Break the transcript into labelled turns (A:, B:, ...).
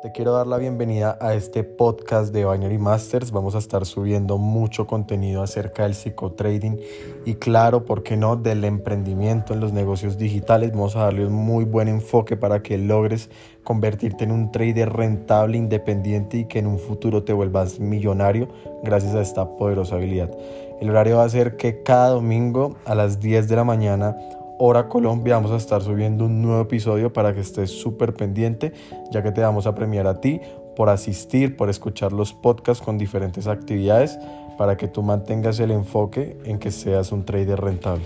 A: Te quiero dar la bienvenida a este podcast de Binary Masters. Vamos a estar subiendo mucho contenido acerca del psicotrading y claro, ¿por qué no?, del emprendimiento en los negocios digitales. Vamos a darle un muy buen enfoque para que logres convertirte en un trader rentable, independiente y que en un futuro te vuelvas millonario gracias a esta poderosa habilidad. El horario va a ser que cada domingo a las 10 de la mañana Hora Colombia vamos a estar subiendo un nuevo episodio para que estés súper pendiente, ya que te vamos a premiar a ti por asistir, por escuchar los podcasts con diferentes actividades, para que tú mantengas el enfoque en que seas un trader rentable.